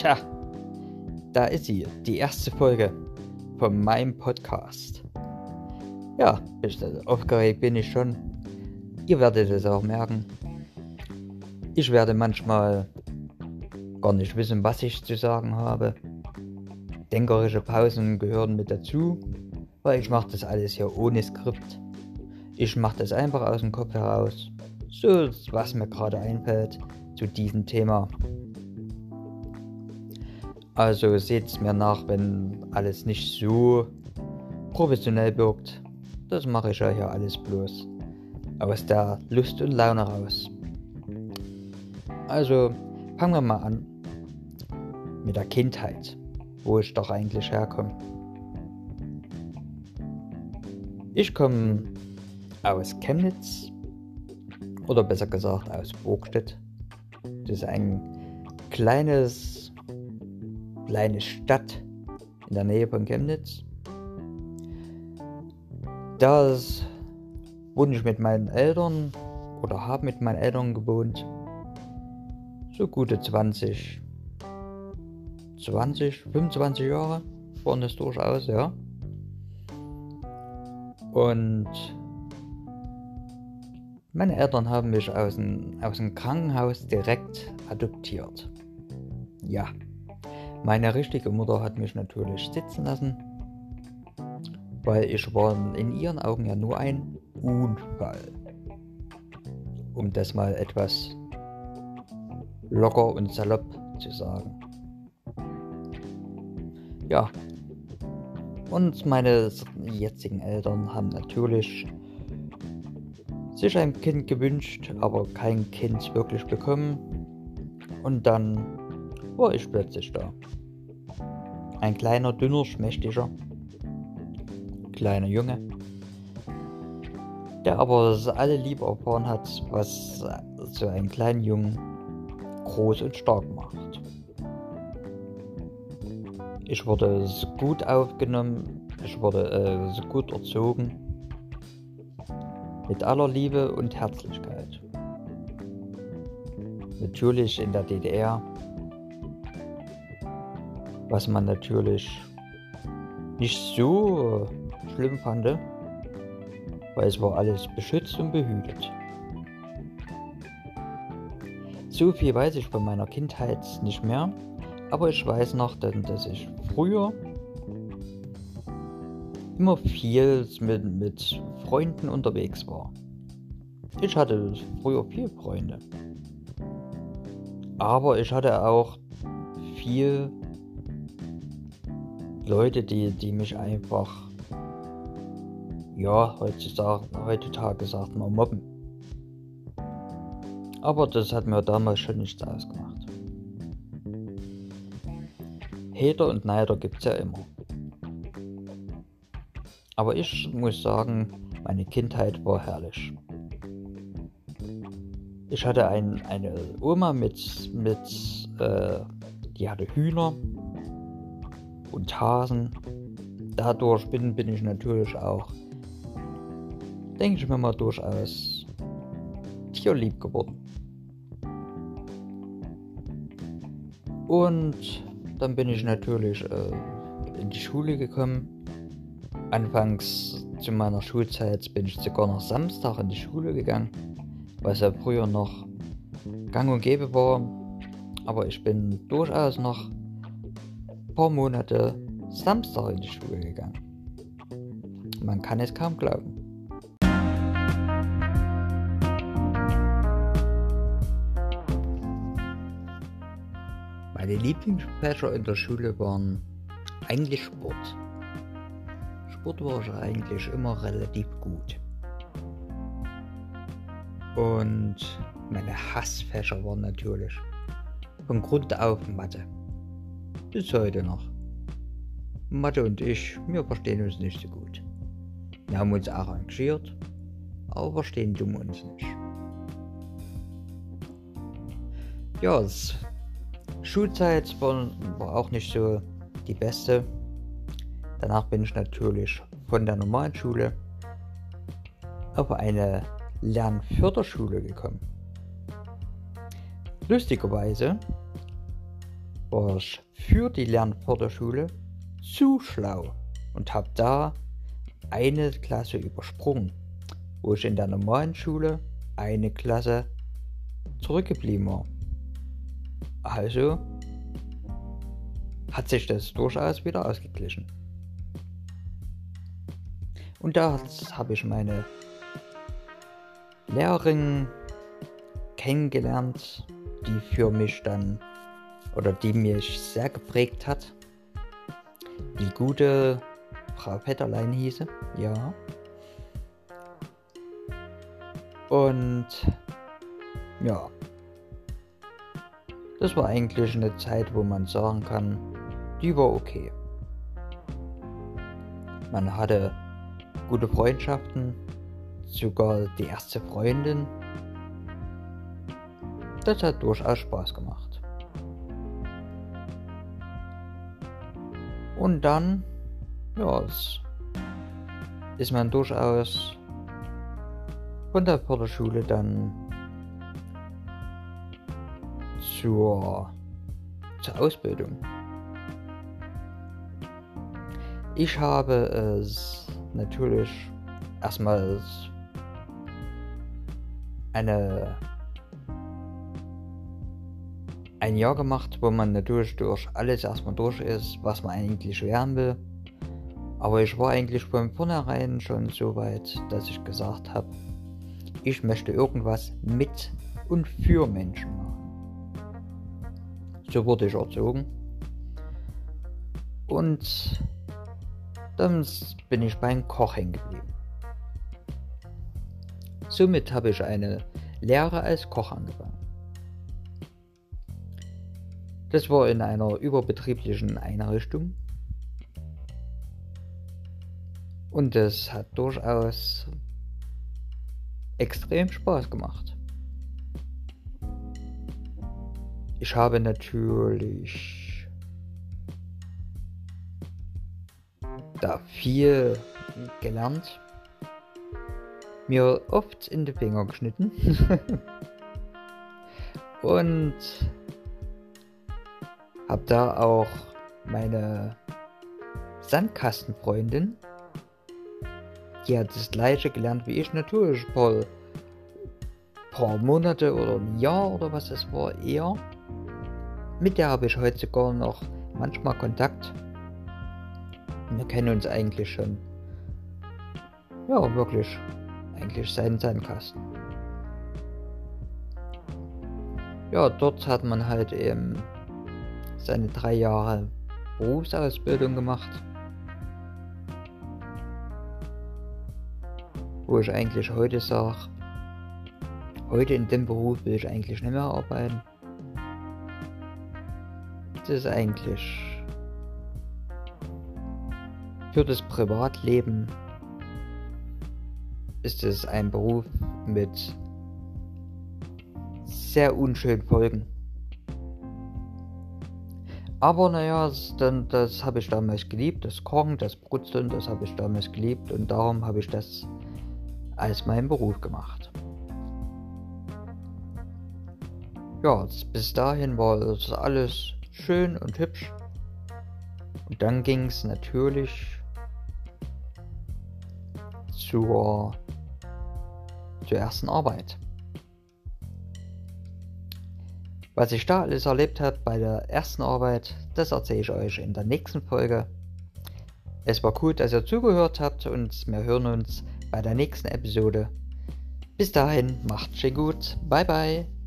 Tja, da ist sie, die erste Folge von meinem Podcast. Ja, aufgeregt bin ich schon. Ihr werdet es auch merken. Ich werde manchmal gar nicht wissen, was ich zu sagen habe. Denkerische Pausen gehören mit dazu, weil ich mache das alles hier ohne Skript. Ich mache das einfach aus dem Kopf heraus, so was mir gerade einfällt zu diesem Thema. Also seht es mir nach, wenn alles nicht so professionell wirkt. Das mache ich ja hier alles bloß aus der Lust und Laune raus. Also fangen wir mal an mit der Kindheit, wo ich doch eigentlich herkomme. Ich komme aus Chemnitz oder besser gesagt aus Burgstedt. Das ist ein kleines, kleine Stadt in der Nähe von Chemnitz. Da wohne ich mit meinen Eltern oder habe mit meinen Eltern gewohnt. So gute 20, 20, 25 Jahre waren das durchaus, ja. Und meine Eltern haben mich aus dem, aus dem Krankenhaus direkt adoptiert. Ja, meine richtige Mutter hat mich natürlich sitzen lassen, weil ich war in ihren Augen ja nur ein Unfall. Um das mal etwas locker und salopp zu sagen. Ja. Und meine jetzigen Eltern haben natürlich sich ein Kind gewünscht, aber kein Kind wirklich bekommen. Und dann war ich plötzlich da. Ein kleiner, dünner, schmächtiger, kleiner Junge, der aber alle lieb erfahren hat, was so einen kleinen Jungen groß und stark macht. Ich wurde gut aufgenommen, ich wurde äh, gut erzogen mit aller Liebe und Herzlichkeit. Natürlich in der DDR, was man natürlich nicht so schlimm fand, weil es war alles beschützt und behütet. So viel weiß ich von meiner Kindheit nicht mehr, aber ich weiß noch, dass ich früher immer viel mit, mit Freunden unterwegs war. Ich hatte früher viel Freunde. Aber ich hatte auch viel Leute, die, die mich einfach, ja, heutzutage, heutzutage sagt man mobben. Aber das hat mir damals schon nichts ausgemacht. Hater und Neider gibt es ja immer. Aber ich muss sagen, meine Kindheit war herrlich. Ich hatte ein, eine Oma mit, mit äh, die hatte Hühner und Hasen. Dadurch bin, bin ich natürlich auch, denke ich mir mal, durchaus tierlieb geworden. Und dann bin ich natürlich äh, in die Schule gekommen Anfangs zu meiner Schulzeit bin ich sogar noch Samstag in die Schule gegangen, was ja früher noch gang und gäbe war. Aber ich bin durchaus noch paar Monate Samstag in die Schule gegangen. Man kann es kaum glauben. Meine Lieblingsfächer in der Schule waren eigentlich Sport. Sport war ich eigentlich immer relativ gut. Und meine Hassfächer waren natürlich von Grund auf Mathe. Bis heute noch. Mathe und ich, wir verstehen uns nicht so gut. Wir haben uns arrangiert, aber verstehen dumm uns nicht. Ja, Schulzeit war, war auch nicht so die beste. Danach bin ich natürlich von der normalen Schule auf eine Lernförderschule gekommen. Lustigerweise war ich für die Lernförderschule zu schlau und habe da eine Klasse übersprungen, wo ich in der normalen Schule eine Klasse zurückgeblieben war. Also hat sich das durchaus wieder ausgeglichen. Und da habe ich meine Lehrerin kennengelernt, die für mich dann oder die mich sehr geprägt hat. Die gute Frau Petterlein hieße, ja. Und ja, das war eigentlich eine Zeit, wo man sagen kann, die war okay. Man hatte gute Freundschaften, sogar die erste Freundin. Das hat durchaus Spaß gemacht. Und dann, ja, ist man durchaus von der Förderschule dann zur, zur Ausbildung. Ich habe es natürlich erstmals eine ein Jahr gemacht, wo man natürlich durch alles erstmal durch ist, was man eigentlich lernen will. Aber ich war eigentlich von vornherein schon so weit, dass ich gesagt habe, ich möchte irgendwas mit und für Menschen machen. So wurde ich erzogen. Und dann bin ich beim Koch hängen geblieben. Somit habe ich eine Lehre als Koch angefangen. Das war in einer überbetrieblichen Einrichtung. Und es hat durchaus extrem Spaß gemacht. Ich habe natürlich da viel gelernt. Mir oft in die Finger geschnitten. Und habe da auch meine Sandkastenfreundin, die hat das gleiche gelernt wie ich natürlich, paar, paar Monate oder ein Jahr oder was es war, eher. Mit der habe ich heute sogar noch manchmal Kontakt. Wir kennen uns eigentlich schon. Ja, wirklich. Eigentlich seit Sandkasten. Ja, dort hat man halt eben seine drei Jahre Berufsausbildung gemacht. Wo ich eigentlich heute sage, heute in dem Beruf will ich eigentlich nicht mehr arbeiten. Das ist eigentlich für das Privatleben ist es ein Beruf mit sehr unschönen Folgen. Aber naja, das, das habe ich damals geliebt, das Kochen, das Brutzeln, das habe ich damals geliebt und darum habe ich das als meinen Beruf gemacht. Ja, bis dahin war das alles schön und hübsch. Und dann ging es natürlich zur, zur ersten Arbeit. Was ich da alles erlebt habe bei der ersten Arbeit, das erzähle ich euch in der nächsten Folge. Es war cool, dass ihr zugehört habt und wir hören uns bei der nächsten Episode. Bis dahin, macht's schön gut. Bye bye.